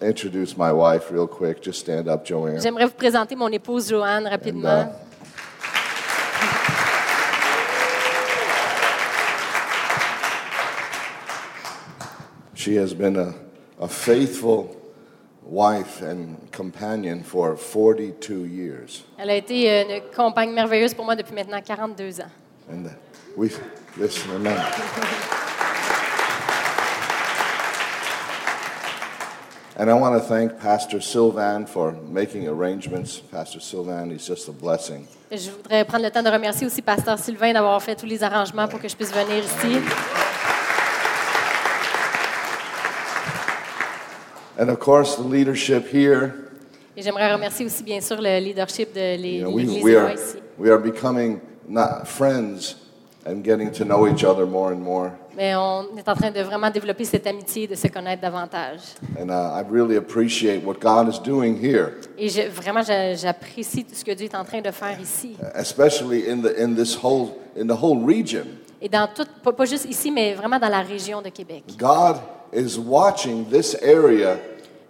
introduce my wife real quick. Just stand up, Joanne. J'aimerais vous présenter mon épouse Joanne rapidement. And, uh, She has been a, a faithful wife and companion for 42 years. Elle a été euh, une compagne merveilleuse pour moi depuis maintenant 42 ans. And uh, we, listen, amen. And I want to thank Pastor Sylvan for making arrangements. Pastor Sylvan, he's just a blessing. Je voudrais prendre le temps de remercier aussi Pasteur Sylvain d'avoir fait tous les arrangements pour que je puisse venir ici. And of course, the leadership here. Et j'aimerais remercier aussi bien sûr le leadership de l'É- You know, we, we, are, ici. we are becoming not friends and getting to know each other more and more. Mais on est en train de vraiment développer cette amitié, de se connaître davantage. And uh, I really appreciate what God is doing here, Et je- vraiment, j'a- j'apprécie tout ce que Dieu est en train de faire ici. especially in, the, in this whole, in the whole region. Et dans tout, pas, pas juste ici, mais vraiment dans la région de Québec. God is watching this area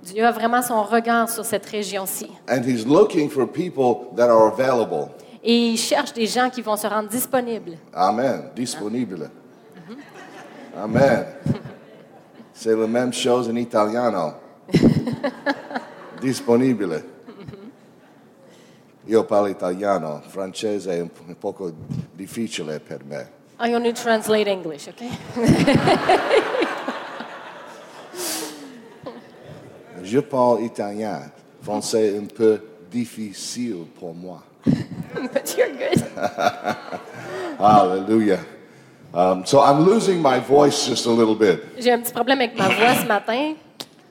Dieu a vraiment son regard sur cette région-ci. and He's looking for people that are available. Et il cherche des gens qui vont se rendre disponibles. Amen. Disponibile. Amen. C'est le même chose en italiano. Disponibile. Io parlo italiano, francese è un po- un poco difficile per me. I only translate English, okay? Je parle italien. Français est un peu difficile pour moi. But you're good. Hallelujah. Um, so I'm losing my voice just a little bit, J'ai un petit problème avec ma voix ce matin.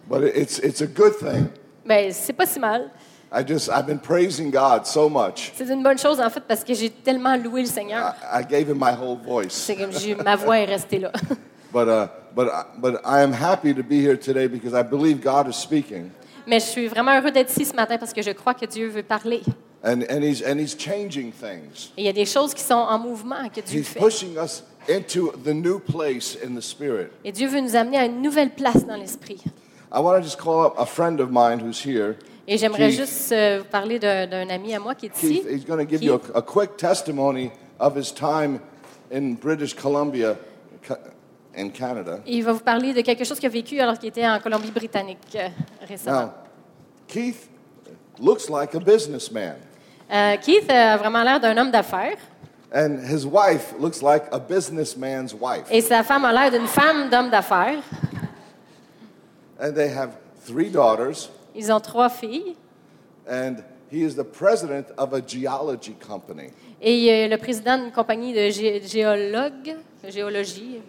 but it's, it's a good thing. Mais c'est pas si mal. I just, I've been praising God so much. C'est une bonne chose en fait parce que j'ai tellement loué le Seigneur. I, I gave him my whole voice. C'est comme j'ai- ma voix est restée là. But, uh, but, but I am happy to be here today because I believe God is speaking. Mais je suis vraiment heureux d'être ici ce matin parce que je crois que Dieu veut parler. And, and, he's, and he's changing things. Et il y a des choses qui sont en mouvement que Dieu He's fait. pushing us into the new place in the Spirit. Et Dieu veut nous amener à une nouvelle place dans l'esprit. I want to just call up a friend of mine who's here. Et j'aimerais Keith. juste euh, vous parler d'un d'un ami à moi qui est ici. Keith, he's going to give you a, a quick testimony of his time in British Columbia ca- in Canada. Il va vous parler de quelque chose qu'il a vécu alors qu'il était en Colombie-Britannique euh, récemment. Now, Keith looks like a businessman, Euh, Keith a vraiment l'air d'un homme d'affaires and his wife looks like a businessman's wife. et sa femme a l'air d'une femme d'homme d'affaires. And they have three daughters, Ils ont trois filles and he is the president of a geology company. et il est le président d'une compagnie de gé- géologues, de géologie.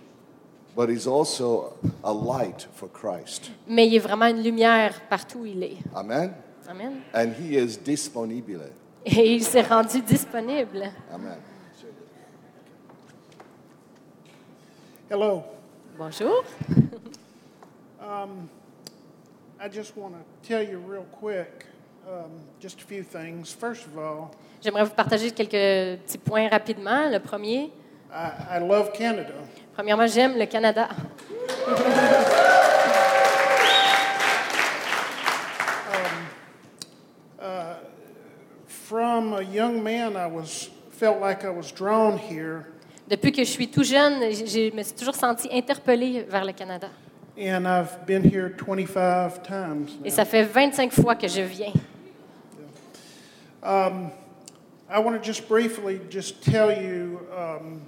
But he's also a light for Christ. Mais il est vraiment une lumière partout où il est. Amen? Amen. And he is disponibile. Et il s'est rendu disponible. Amen. Hello. Bonjour. I just want to tell you real quick um, just a few things. First of all, J'aimerais vous partager quelques petits points rapidement. Le premier, I, I love Canada. premièrement, j'aime le Canada. From a young man, I was felt like I was drawn here, Depuis que je suis tout jeune, je me suis toujours senti interpellée vers le Canada. and I've been here 25 times. Et ça fait 25 fois que je viens. I want to just briefly just tell you um,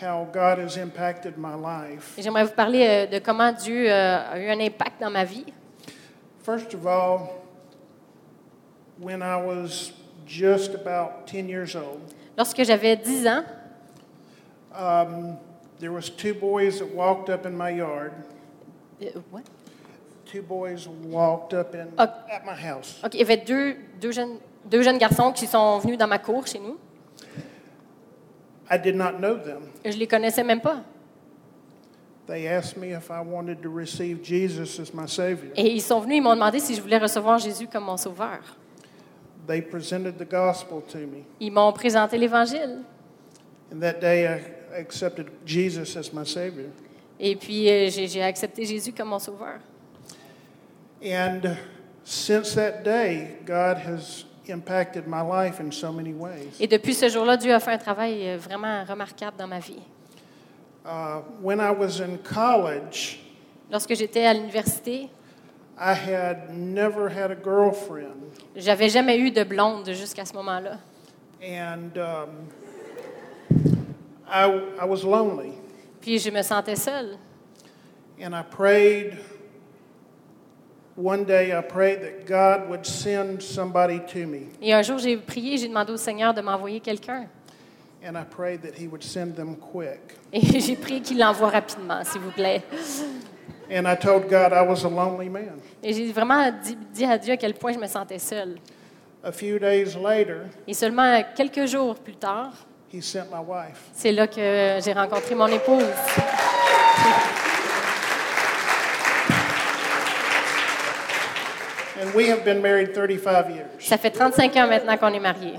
how God has impacted my life. Et j'aimerais vous parler euh, de comment Dieu euh, a eu un impact dans ma vie. First of all, when I was just about 10 years old, Lorsque j'avais 10 ans, um, there was two boys that walked up in my yard. euh, what? two boys walked up in Ok. at my house. OK, il y avait deux, deux, jeunes, deux jeunes garçons qui sont venus dans ma cour chez nous. I did not know them. Je les connaissais même pas. They asked me if I wanted to receive Jesus as my Savior. Et ils sont venus, ils m'ont demandé si je voulais recevoir Jésus comme mon sauveur. They presented the gospel to me. Ils m'ont présenté l'Évangile. And that day I accepted Jesus as my Savior. Et puis, euh, j'ai j'ai accepté Jésus comme mon sauveur. And since that day, God has impacted my life in so many ways. Et depuis ce jour-là, Dieu a fait un travail euh, vraiment remarquable dans ma vie. Uh, when I was in college, Lorsque j'étais à l'université, I had never had a girlfriend. j'avais jamais eu de blonde jusqu'à ce moment-là. And um, I, I was lonely. Puis je me sentais seule. And I prayed, one day I prayed that God would send somebody to me. Et un jour, j'ai prié, j'ai demandé au Seigneur de m'envoyer quelqu'un. And I prayed that He would send them quick. Et j'ai prié qu'il l'envoie rapidement, s'il vous plaît. And I told God I was a lonely man. Et j'ai vraiment dit, dit à Dieu à quel point je me sentais seule. A few days later, Et seulement quelques jours plus tard, He sent my wife. c'est là que j'ai rencontré mon épouse. And we have been married 35 years. Ça fait 35 ans maintenant qu'on est mariés.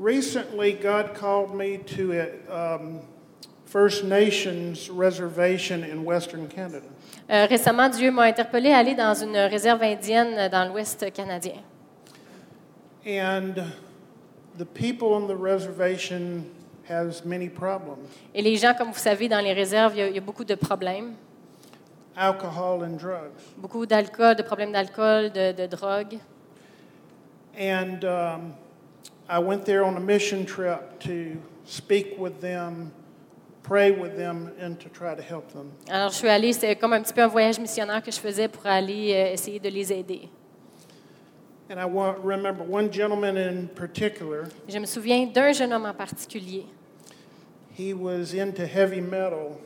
Recently, God called me to a um, First Nations reservation in Western Canada. Euh, récemment, Dieu m'a interpellé à aller dans une réserve indienne dans l'Ouest canadien. And the people on the reservation has many problems. Et les gens, comme vous savez, dans les réserves, il y a, il y a beaucoup de problèmes. alcohol and drugs. Beaucoup d'alcool, de problèmes d'alcool, de, de drogue. And um, I went there on a mission trip to speak with them, pray with them, and to try to help them. Alors, je suis allée, c'était comme un petit peu un voyage missionnaire que je faisais pour aller euh, essayer de les aider. And I remember one gentleman in particular, Je me souviens d'un jeune homme en particulier. he was into heavy metal,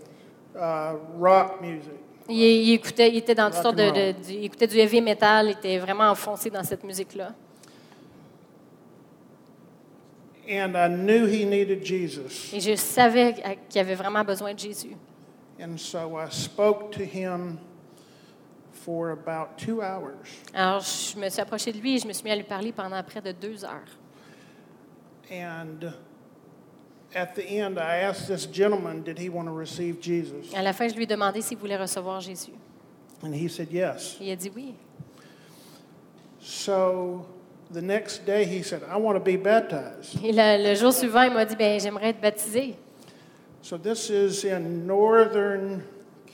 uh, rock music. Il, il écoutait, il était dans toutes Rock sortes de, il écoutait du heavy metal, il était vraiment enfoncé dans cette musique-là. And I knew he needed Jesus. Et je savais qu'il avait vraiment besoin de Jésus. And so I spoke to him for about two hours. Alors, je me suis approchée de lui et je me suis mis à lui parler pendant près de deux heures. And at the end, I asked this gentleman, did he want to receive Jesus? À la fin, je lui ai demandé s'il voulait recevoir Jésus. And he said yes. Il a dit oui. So the next day, he said, I want to be baptized. Et le, le jour suivant, il m'a dit, ben j'aimerais être baptisé. So this is in northern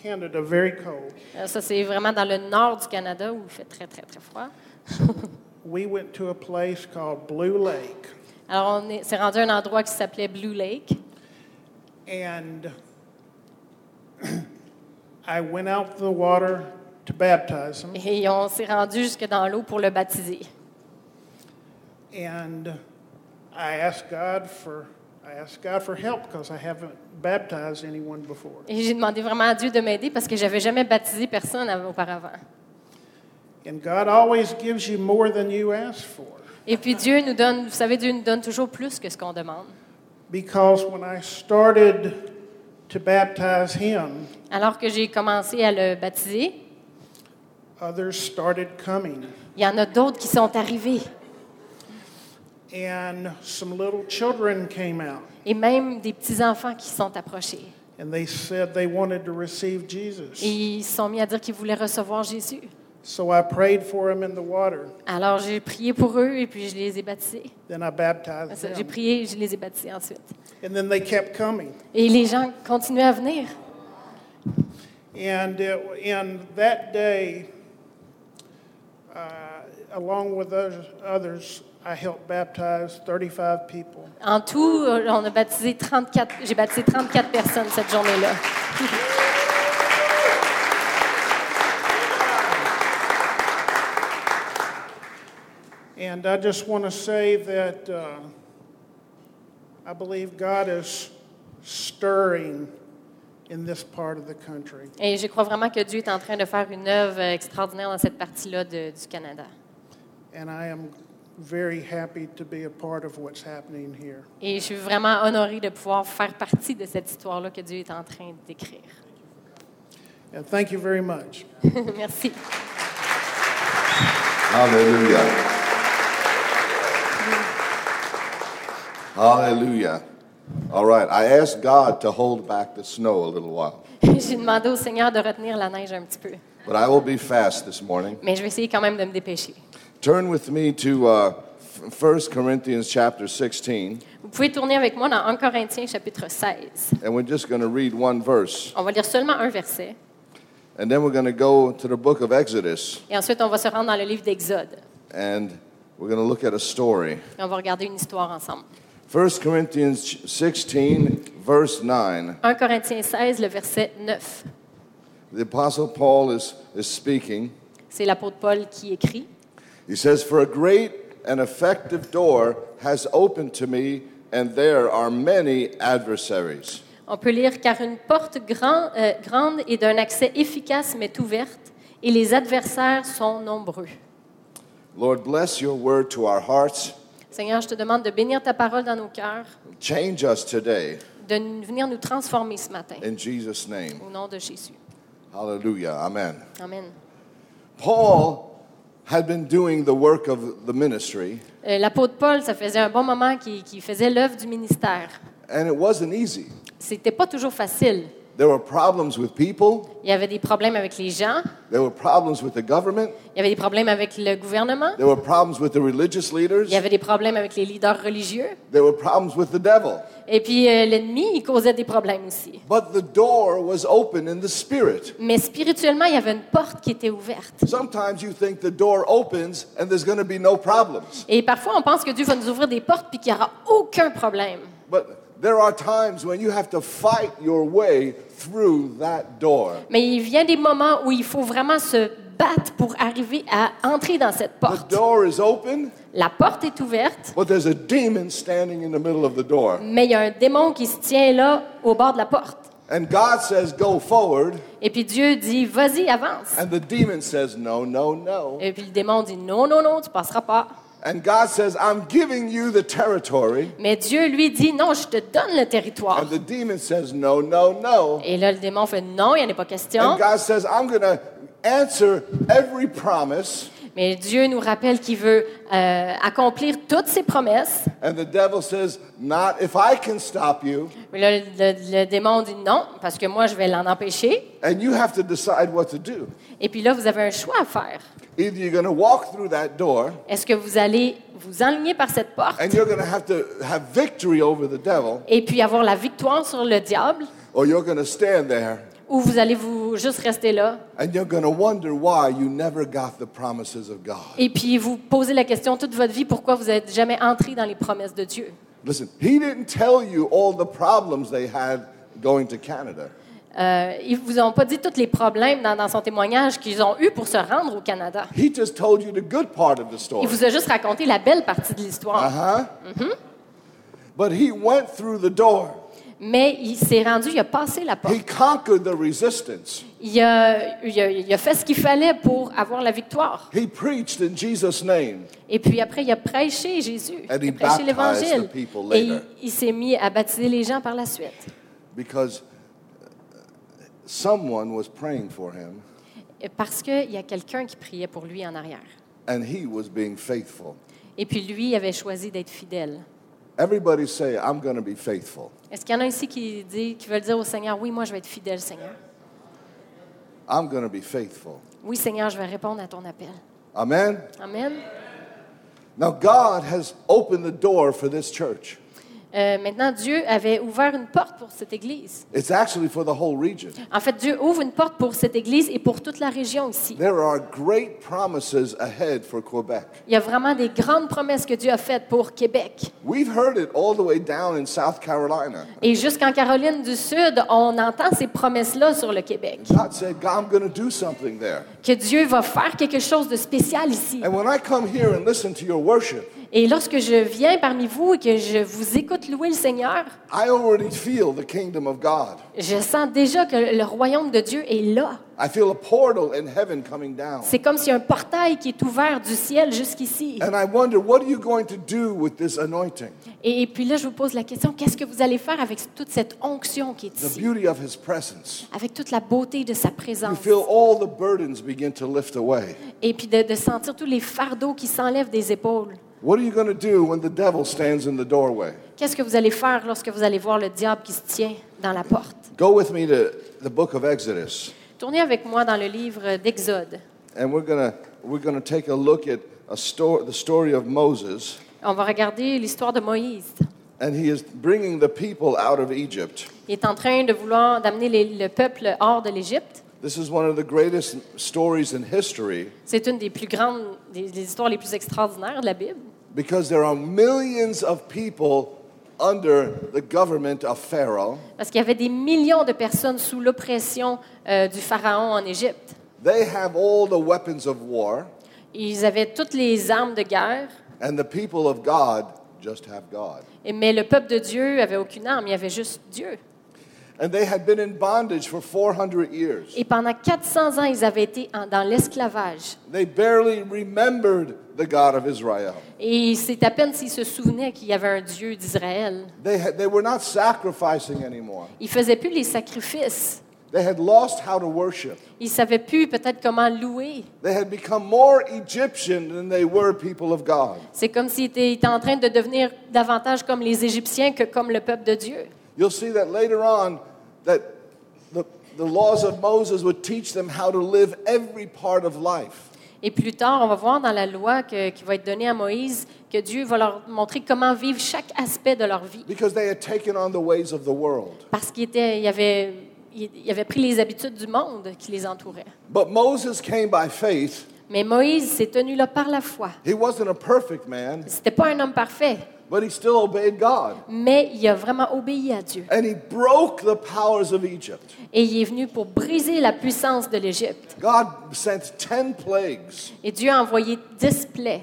Canada, very cold. Alors, ça, c'est vraiment dans le nord du Canada où il fait très, très, très froid. We went to a place called Blue Lake. Alors, on est- s'est rendu à un endroit qui s'appelait Blue Lake. And I went out to the water to baptize him. Et on s'est rendu jusque dans l'eau pour le baptiser. And I asked God for I asked God for help because I haven't baptized anyone before. Et j'ai demandé vraiment à Dieu de m'aider parce que j'avais jamais baptisé personne av- auparavant. And God always gives you more than you ask for. Et puis Dieu nous donne, vous savez, Dieu nous donne toujours plus que ce qu'on demande. Because when I started to baptize him, Alors que j'ai commencé à le baptiser, others started coming. il y en a d'autres qui sont arrivés. And some little children came out Et même des petits-enfants qui sont approchés. and they said they wanted to receive Jesus. Et ils sont mis à dire qu'ils voulaient recevoir Jésus. So I prayed for them in the water. Alors j'ai prié pour eux et puis je les ai baptisés. Then I baptized Ça, J'ai prié et je les ai baptisés ensuite. And then they kept coming. Et les gens continuaient à venir. And it, in that day, uh, along with others, others, I helped baptize 35 people. En tout, on a baptisé 34, j'ai baptisé 34 personnes cette journée-là. And I just want to say that uh, I believe God is stirring in this part of the country. Et je crois vraiment que Dieu est en train de faire une œuvre extraordinaire dans cette partie-là du Canada. And I am very happy to be a part of what's happening here. Et je suis vraiment honorée de pouvoir faire partie de cette histoire-là que Dieu est en train d'écrire. And thank you very much. Merci. Hallelujah. Hallelujah. All right, I asked God to hold back the snow a little while, J'ai demandé au Seigneur de retenir la neige un petit peu. but I will be fast this morning. Mais je vais essayer quand même de me dépêcher. Turn with me to uh, 1 Corinthians chapter 16, Vous pouvez tourner avec moi dans 1 Corinthiens chapitre 16. and we're just going to read one verse, On va lire seulement un verset. and then we're going to go to the book of Exodus, Et ensuite, on va se rendre dans le livre d'Exode. and we're going to look at a story. Et on va regarder une histoire ensemble. 1 Corinthians 16, verse 9. 1 Corinthiens 16, le verset 9. The Apostle Paul is, is speaking. C'est l'apôtre Paul qui écrit. He says, For a great and effective door has opened to me, and there are many adversaries. On peut lire Car une porte grand- euh, grande et d'un accès efficace m'est ouverte, et les adversaires sont nombreux. Lord, bless your word to our hearts. Seigneur, je te demande de bénir ta parole dans nos cœurs, Change us today de venir nous transformer ce matin. in Jesus' name. Au nom de Jésus. Hallelujah. Amen. Amen. Paul had been doing the work of the ministry, Euh, L'apôtre Paul, ça faisait un bon moment qu'il qu'il faisait l'œuvre du ministère. and it wasn't easy. C'était pas toujours facile. There were problems with people, Il y avait des problèmes avec les gens, there were problems with the government, il y avait des problèmes avec le gouvernement, there were problems with the religious leaders, il y avait des problèmes avec les leaders religieux. there were problems with the devil. Et puis euh, l'ennemi, il causait des problèmes aussi. But the door was open in the spirit. Mais spirituellement, il y avait une porte qui était ouverte. Sometimes you think the door opens and there's going to be no problems. Et parfois, on pense que Dieu va nous ouvrir des portes puis qu'il n'y aura aucun problème. But there are times when you have to fight your way through that door. Mais il vient des moments où il faut vraiment se battre pour arriver à entrer dans cette The porte. door is open, La porte est ouverte, but there's a demon standing in the middle of the door. mais il y a un démon qui se tient là au bord de la porte. And God says, Go forward. Et puis Dieu dit, vas-y, avance. And the demon says, No, no, no. Et puis le démon dit, non, non, non, tu passeras pas. And God says, I'm giving you the territory. Mais Dieu lui dit, non, je te donne le territoire. And the demon says, No, no, no. Et là, le démon fait, non, il n'y en a pas question. And God says, I'm going to answer every promise. Mais Dieu nous rappelle qu'il veut euh, accomplir toutes ses promesses. And the devil says, Not if I can stop you. Mais là, le, le démon dit non, parce que moi, je vais l'en empêcher. And you have to decide what to do. Et puis là, vous avez un choix à faire. Either you're going to walk through that door Est-ce que vous allez vous enligner par cette porte? and you're going to have to have victory over the devil, et puis avoir la victoire sur le diable, or you're going to stand there ou vous allez vous juste rester là? and you're going to wonder why you never got the promises of God. et puis vous poser la question toute votre vie pourquoi vous n'êtes jamais entré dans les promesses de Dieu? Listen, he didn't tell you all the problems they had going to Canada. Euh, ils vous ont pas dit tous les problèmes dans, dans son témoignage qu'ils ont eu pour se rendre au Canada. He just told you the good part of the story. Il vous a juste raconté la belle partie de l'histoire. Uh huh. But he went through the door. Mais il s'est rendu, il a passé la porte. He conquered the resistance. Il a, il a- il a fait ce qu'il fallait pour avoir la victoire. He preached in Jesus' name. Et puis après, il a prêché Jésus. And Il a prêché l'Évangile. Et il, il s'est mis à baptiser les gens par la suite. because someone was praying for him Parce qu'il y a quelqu'un qui priait pour lui en arrière. and he was being faithful. Et puis lui, avait choisi d'être fidèle. Everybody say, I'm going to be faithful. Est-ce qu'il y en a ici qui, dit, qui veulent dire au Seigneur, oui, moi je vais être fidèle, Seigneur. I'm going to be faithful. Oui, Seigneur, je vais répondre à ton appel. Amen? Amen. Now, God has opened the door for this church. Euh, maintenant, Dieu avait ouvert une porte pour cette église. It's actually for the whole region. En fait, Dieu ouvre une porte pour cette église et pour toute la région ici. There are great promises ahead for Quebec. Il y a vraiment des grandes promesses que Dieu a faites pour Québec. We've heard it all the way down in South Carolina. Et jusqu'en Caroline du Sud, on entend ces promesses-là sur le Québec. God said, God, I'm going to do something there. Que Dieu va faire quelque chose de spécial ici. And when I come here and listen to your worship, Et lorsque je viens parmi vous et que je vous écoute louer le Seigneur, I already feel the kingdom of God. je sens déjà que le royaume de Dieu est là. I feel a portal in heaven coming down. C'est comme s'il y a un portail qui est ouvert du ciel jusqu'ici. And I wonder, what are you going to do with this anointing? Et puis là, je vous pose la question, qu'est-ce que vous allez faire avec toute cette onction qui est The ici? beauty of his presence. Avec toute la beauté de sa You présence. feel all the burdens begin to lift away. Et puis de, de sentir tous les fardeaux qui s'enlèvent des épaules. What are you going to do when the devil stands in the doorway? Qu'est-ce que vous allez faire lorsque vous allez voir le diable qui se tient dans la porte? Go with me to the book of Exodus. Tournez avec moi dans le livre d'Exode. And we're going to we're going to take a look at a sto- the story of Moses. On va regarder l'histoire de Moïse. And he is bringing the people out of Egypt. Il est en train de vouloir d'amener le peuple hors de l'Égypte. This is one of the greatest stories in history C'est une des plus grandes, des, des histoires les plus extraordinaires de la Bible. because there are millions of people under the government of Pharaoh. Parce qu'il y avait des millions de personnes sous l'oppression euh, du Pharaon en Égypte. They have all the weapons of war, Ils avaient toutes les armes de guerre, and the people of God just have God. et- mais le peuple de Dieu avait aucune arme, il y avait juste Dieu. Et pendant 400 ans, ils avaient été en- dans l'esclavage. They barely remembered the God of Israel. Et c'est à peine s'ils se souvenaient qu'il y avait un Dieu d'Israël. They, had, they were not sacrificing anymore. Ils ne faisaient plus les sacrifices. They had lost how to worship. Ils ne savaient plus peut-être comment louer. They had become more Egyptian than they were people of God. C'est comme s'ils étaient, ils étaient en train de devenir davantage comme les Égyptiens que comme le peuple de Dieu. You'll see that later on that the, the laws of Moses would teach them how to live every part of life. Et plus tard, on va voir dans la loi que- qui va être donnée à Moïse que Dieu va leur montrer comment vivre chaque aspect de leur vie. Because they had taken on the ways of the world. Parce qu'il était, il avait, il avait pris les habitudes du monde qui les entourait. But Moses came by faith. Mais Moïse s'est tenu là par la foi. He wasn't a perfect man, C'était pas un homme parfait, but he still obeyed God. mais il a vraiment obéi à Dieu. And he broke the powers of Egypt. Et il est venu pour briser la puissance de l'Égypte. God sent 10 plagues. Et Dieu a envoyé dix plaies.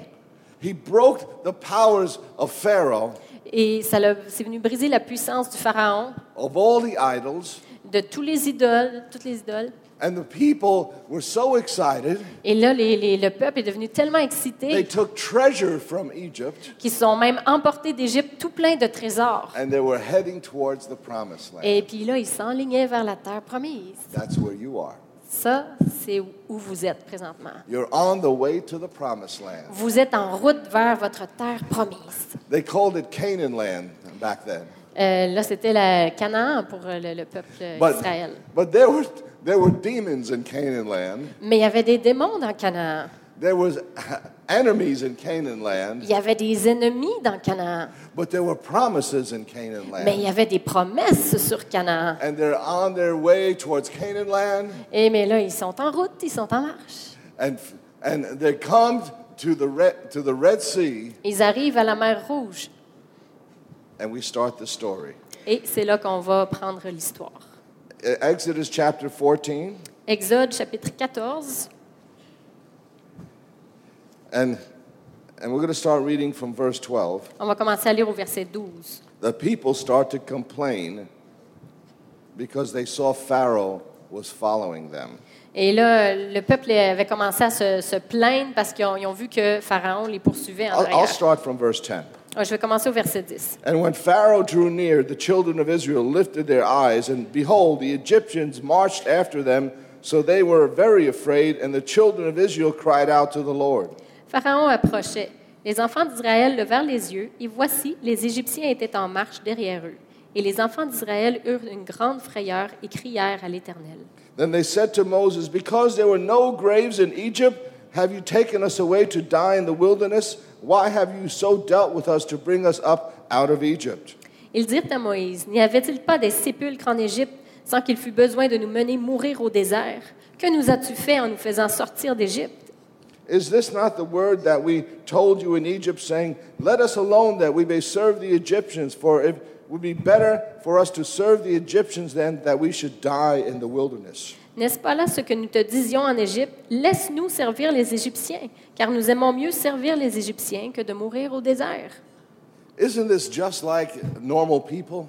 He broke the powers of Pharaoh, Et ça c'est venu briser la puissance du Pharaon, of all the idols. de tous les idoles, toutes les idoles. And the people were so excited, Et là, les- les- le peuple est devenu tellement they excité took treasure from Egypt qu'ils sont même emportés d'Égypte tout plein de trésors. and they were heading towards the promised land. Et puis là, ils s'enlignaient vers la terre promise. That's where you are. Ça, c'est où vous êtes présentement. You're on the way to the promised land. Vous êtes en route vers votre terre promise. They called it Canaan land back then. Euh, là, c'était la Canaan pour le, le peuple But, d'Israël. but there, were, there were demons in Canaan land. Mais il y avait des démons dans Canaan. There was enemies in Canaan land, Il y avait des ennemis dans Canaan. but there were promises in Canaan Mais il y land. avait des promesses sur Canaan. And they're on their way towards Canaan land, Et mais là, ils sont en route, ils sont en marche. and, and they come to the, Red, to the Red Sea, Ils arrivent à la mer Rouge. and we start the story. Et c'est là qu'on va prendre l'histoire. Uh, Exodus chapter 14, Exode chapitre 14. and, and we're going to start reading from verse 12. On va commencer à lire au verset 12. The people start to complain because they saw Pharaoh was following them. Et là, le peuple avait commencé à se, se plaindre parce qu'ils ont, ont vu que Pharaon les poursuivait en I'll, I'll start from verse 10. Je vais commencer au verset 10. And when Pharaoh drew near, the children of Israel lifted their eyes, and behold, the Egyptians marched after them. So they were very afraid, and the children of Israel cried out to the Lord. Pharaon approchait. Les enfants d'Israël levèrent les yeux, et voici, les Égyptiens étaient en marche derrière eux. Et les enfants d'Israël eurent une grande frayeur et crièrent à l'Éternel. Then they said to Moses, Because there were no graves in Egypt, have you taken us away to die in the wilderness? Why have you so dealt with us to bring us up out of Egypt? Ils dirent à Moïse, N'y avait-il pas des sépulcres en Égypte sans qu'il fût besoin de nous mener mourir au désert? Que nous as-tu fait en nous faisant sortir d'Égypte? Is this not the word that we told you in Egypt, saying, Let us alone that we may serve the Egyptians? For if would be better for us to serve the Egyptians than that we should die in the wilderness. N'est-ce pas là ce que nous te disions en Égypte? Laisse-nous servir les Égyptiens, car nous aimons mieux servir les Égyptiens que de mourir au désert. Isn't this just like normal people?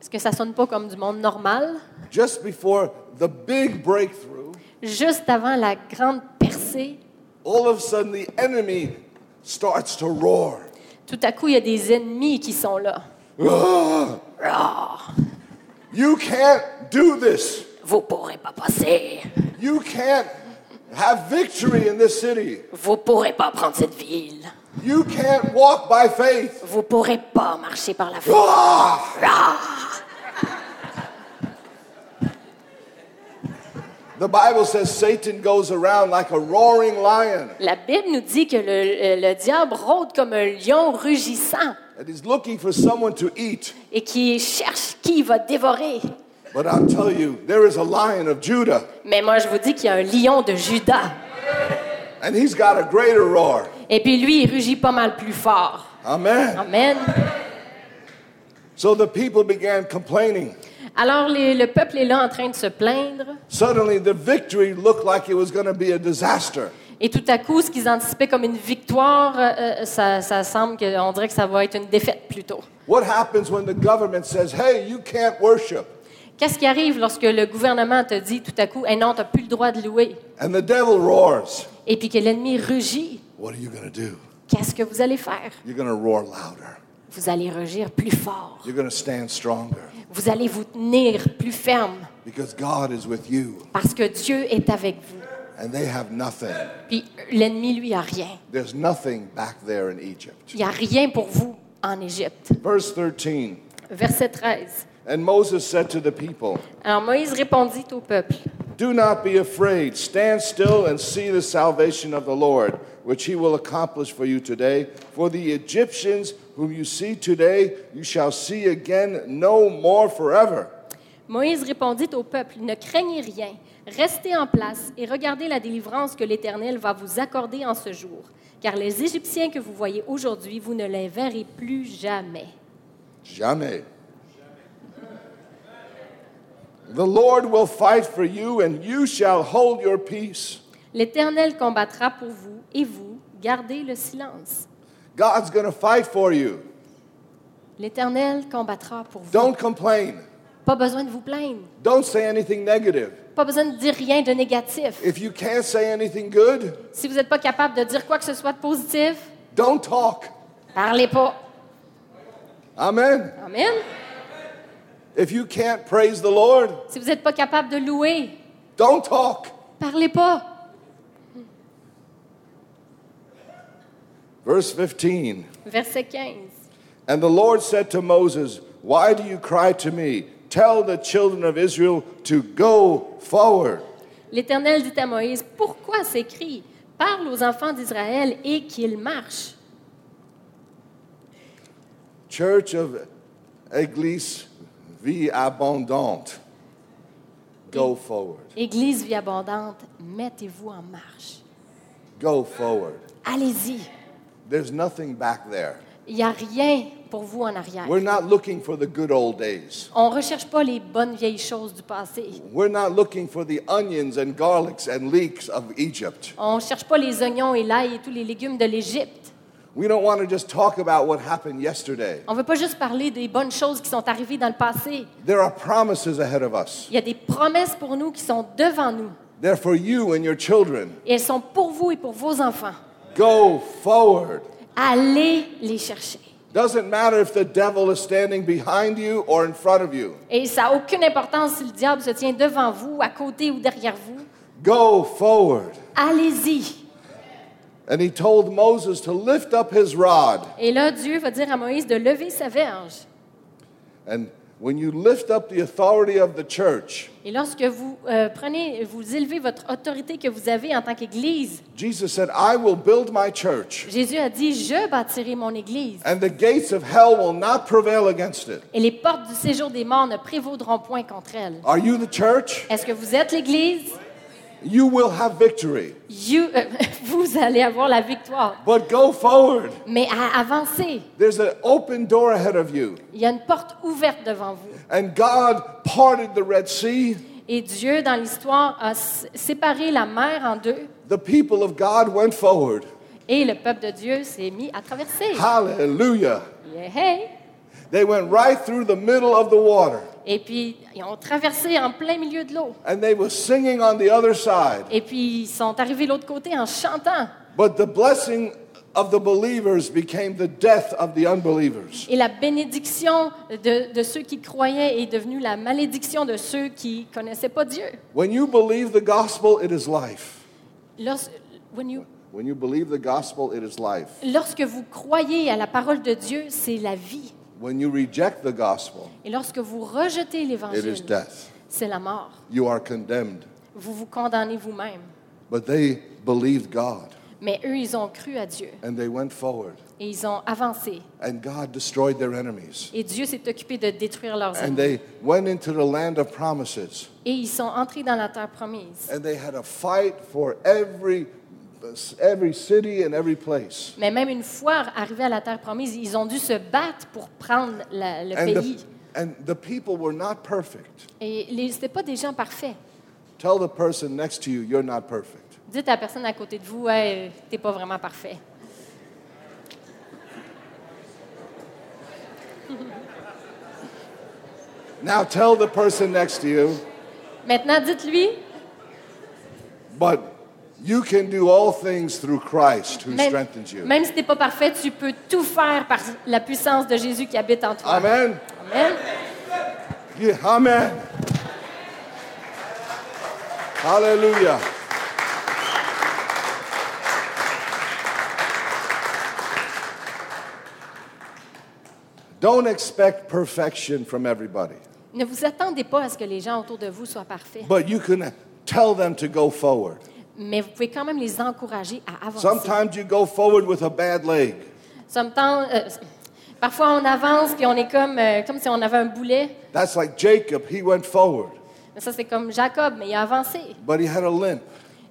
Est-ce que ça sonne pas comme du monde normal? Just before the big breakthrough, Juste avant la grande percée, all of a sudden the enemy starts to roar. tout à coup, il y a des ennemis qui sont là. Ah, Ah, you can't do this. Vous pourrez pas passer. You can't have victory in this city. Vous pourrez pas prendre cette ville. You can't walk by faith. Vous pourrez pas marcher par la foi. Ah! Ah! The Bible says Satan goes around like a roaring lion La Bible nous dit que le, le diable rôde comme un lion rugissant and he's looking for someone to eat. et qui cherche qui va dévorer. But I'm telling you, there is a lion of Judah Mais moi, je vous dis qu'il y a un lion de Judas. and he's got a greater roar. Et puis lui, il rugit pas mal plus fort. Amen. Amen. So the people began complaining. Alors les- le peuple est là en train de se plaindre. Suddenly, the victory looked like it was going to be a disaster. Et tout à coup, ce qu'ils anticipaient comme une victoire, euh, euh, ça, ça semble qu'on dirait que ça va être une défaite plutôt. What happens when the government says, hey, you can't worship? Qu'est-ce qui arrive lorsque le gouvernement te dit tout à coup, hey non, tu n'as plus le droit de louer, And the devil roars. et puis que l'ennemi rugit, What are you going to do? qu'est-ce que vous allez faire? You're going to roar louder. Vous allez rugir plus fort. You're going to stand stronger Vous allez vous tenir plus ferme because God is with you parce que Dieu est avec vous. and they have nothing. Puis l'ennemi, lui, a rien. There's nothing back there in Egypt. Il n'y a rien pour vous en Égypte. Verse 13 Verset 13. And Moses said to the people, Alors Moïse répondit au peuple, Do not be afraid. Stand still and see the salvation of the Lord, which he will accomplish for you today. For the Egyptians whom you see today, you shall see again no more forever. Moïse répondit au peuple, Ne craignez rien, restez en place et regardez la délivrance que l'Éternel va vous accorder en ce jour. Car les Égyptiens que vous voyez aujourd'hui, vous ne les verrez plus jamais. Jamais. The Lord will fight for you, and you shall hold your peace. L'Éternel combattra pour vous et vous, gardez le silence. God's going to fight for you. L'Éternel combattra pour vous. Don't complain. Pas besoin de vous plaindre. Don't say anything negative. Pas besoin de dire rien de négatif. If you can't say anything good, Si vous n'êtes pas capable de dire quoi que ce soit de positif, don't talk. parlez pas. Amen. Amen. If you can't praise the Lord, Si vous n'êtes pas capable de louer, don't talk. parlez pas. Verse 15 Verset 15. And the Lord said to Moses, Why do you cry to me? Tell the children of Israel to go forward. L'Éternel dit à Moïse, Pourquoi ces cris Parle aux enfants d'Israël et qu'ils marchent. Church of Église Vie Abondante, go forward. Église vie abondante, mettez-vous en marche. Go forward. Allez-y. There's nothing back there. Il n'y a rien pour vous en arrière. We're not looking for the good old days. On ne recherche pas les bonnes vieilles choses du passé. We're not looking for the onions and garlics and leeks of Egypt. On ne cherche pas les oignons et l'ail et tous les légumes de l'Égypte. We don't want to just talk about what happened yesterday. On ne veut pas juste parler des bonnes choses qui sont arrivées dans le passé. There are promises ahead of us. Il y a des promesses pour nous qui sont devant nous. They're for you and your children. Et elles sont pour vous et pour vos enfants. Go forward. Allez les chercher. Doesn't matter if the devil is standing behind you or in front of you. Et ça n'a aucune importance si le diable se tient devant vous, à côté ou derrière vous. Go forward. Allez-y. And he told Moses to lift up his rod. Et là, Dieu va dire à Moïse de lever sa verge. And when you lift up the authority of the church, Et lorsque vous euh, prenez, vous élevez votre autorité que vous avez en tant qu'Église, Jesus said, I will build my church, Jésus a dit, je bâtirai mon Église. and the gates of hell will not prevail against it. Et les portes du séjour des morts ne prévaudront point contre elle. Are you the church? Est-ce que vous êtes l'Église? You will have victory. you- euh, vous allez avoir la victoire. But go forward. Mais à avancer, There's an open door ahead of you. il y a une porte ouverte devant vous. And God parted the Red Sea. Et Dieu, dans l'histoire, a séparé la mer en deux. The people of God went forward. Et le peuple de Dieu s'est mis à traverser. Hallelujah. Yeah, hey. They went right through the middle of the water. Et puis, ils ont traversé en plein milieu de l'eau. And they were singing on the other side. Et puis, ils sont arrivés de l'autre côté en chantant. But the blessing of the believers became the death of the unbelievers. Et la bénédiction de, de ceux qui croyaient est devenue la malédiction de ceux qui ne connaissaient pas Dieu. When you believe the gospel, it is life. Lors- when you- When you believe the gospel, it is life. lorsque vous croyez à la parole de Dieu, c'est la vie. When you reject the gospel, Et lorsque vous rejetez it is l'Évangile, death. c'est la mort. You are condemned. Vous vous condamnez vous-même. But they believed God Mais eux, ils ont cru à Dieu and they went forward. et ils ont avancé. And God destroyed their enemies. Et Dieu s'est occupé de détruire leurs And ennemis. they went into the land of promises. Et ils sont entrés dans la terre promise. And they had a fight for every, every city and every place. Mais même une fois arrivés à la terre promise, ils ont dû se battre pour prendre la- le And pays. the, and the people were not perfect. Et ce n'étaient pas des gens parfaits. Tell the person next to you, you're not perfect. Dites à la personne à côté de vous, hey, t'es pas vraiment parfait. Now tell the person next to you, Maintenant, dites-lui, but you can do all things through Christ who même, strengthens you. même si t'es pas parfait, tu peux tout faire par la puissance de Jésus qui habite en toi. Amen. Amen. Yeah, amen. Hallelujah. Don't expect perfection from everybody, Ne vous attendez pas à ce que les gens autour de vous soient parfaits, but you can tell them to go forward. Mais vous pouvez quand même les encourager à avancer. Sometimes you go forward with a bad leg. Sometimes, euh, parfois, on avance puis on est comme, euh, comme si on avait un boulet. That's like Jacob, he went forward, Mais ça, c'est comme Jacob, mais il a avancé. but he had a limp.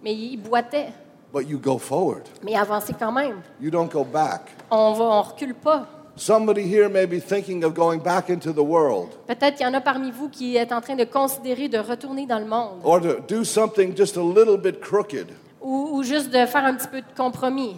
Mais il boitait, But you go forward. mais il a avancé quand même. You don't go back. On va, on recule pas. Somebody here may be thinking of going back into the world Peut-être qu'il y en a parmi vous qui est en train de considérer de retourner dans le monde or to do something just a little bit crooked. ou, ou juste de faire un petit peu de compromis.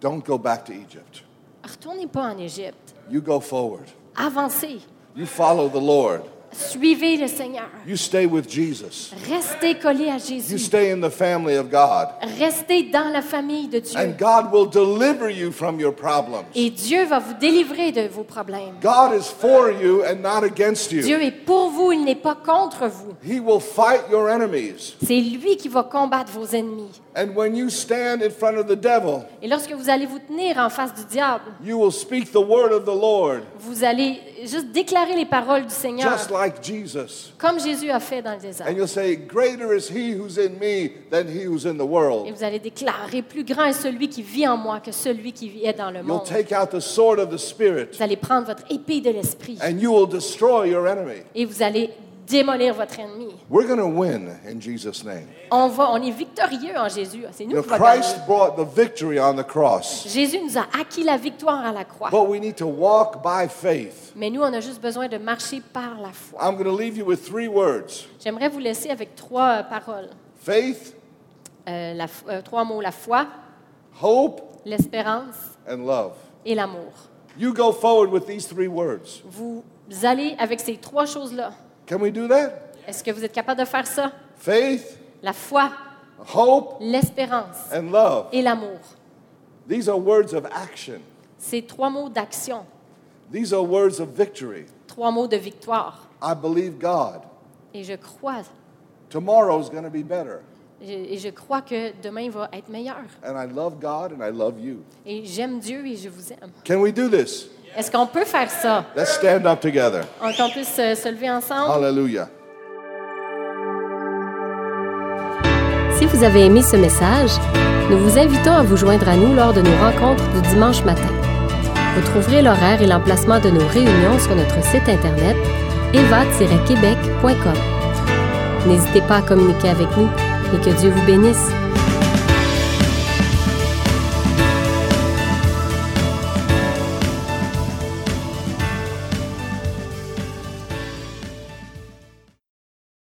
Don't go back to Egypt. Retournez pas en Égypte. You go forward. Avancez. You follow the Lord. Suivez le Seigneur. You stay with Jesus. Restez collés à You Jésus. stay in the family of God. Restez dans la famille de Dieu. And God will deliver you from your problems. Et Dieu va vous délivrer de vos problèmes. God is for you and not against you. Dieu est pour vous, il n'est pas contre vous. He will fight your enemies. C'est lui qui va combattre vos ennemis. And when you stand in front of the devil, Et lorsque vous allez vous tenir en face du diable, you will speak the word of the Lord, vous allez juste déclarer les paroles du Seigneur, just like Jesus. comme Jésus a fait dans le désert. And you'll say, Greater is he who's in me than he who's in the world. Et vous allez déclarer, plus grand est celui qui vit en moi que celui qui est dans le You'll monde. take out the sword of the Spirit Vous allez prendre votre épée de l'esprit and you will destroy your enemy. et vous allez démolir votre ennemi. We're going to win in Jesus' name. On va, on est victorieux en Jésus. C'est You nous know, qui va gagner. Christ brought the victory on the cross, Jésus nous a acquis la victoire à la croix. but we need to walk by faith. Mais nous, on a juste besoin de marcher par la foi. I'm going to leave you with three words J'aimerais vous laisser avec trois euh, paroles. faith, Euh, la euh, trois mots, la foi, hope, l'espérance and love. et l'amour. You go forward with these three words. Vous allez avec ces trois choses-là. Can we do that? Est-ce que vous êtes capable de faire ça? Faith, La foi, hope, l'espérance and love. et l'amour. These are words of action. C'est trois mots d'action, These are words of victory. trois mots de victoire. I believe God. Et je crois, Tomorrow's going to be better. et je crois que demain va être meilleur. And I love God and I love you. Et j'aime Dieu et je vous aime. Can we do this? Est-ce qu'on peut faire ça? Let's stand up together. Qu'on puisse euh, se lever ensemble? Hallelujah. Si vous avez aimé ce message, nous vous invitons à vous joindre à nous lors de nos rencontres du dimanche matin. Vous trouverez l'horaire et l'emplacement de nos réunions sur notre site internet eva-québec.com. N'hésitez pas à communiquer avec nous. et que Dieu vous bénisse.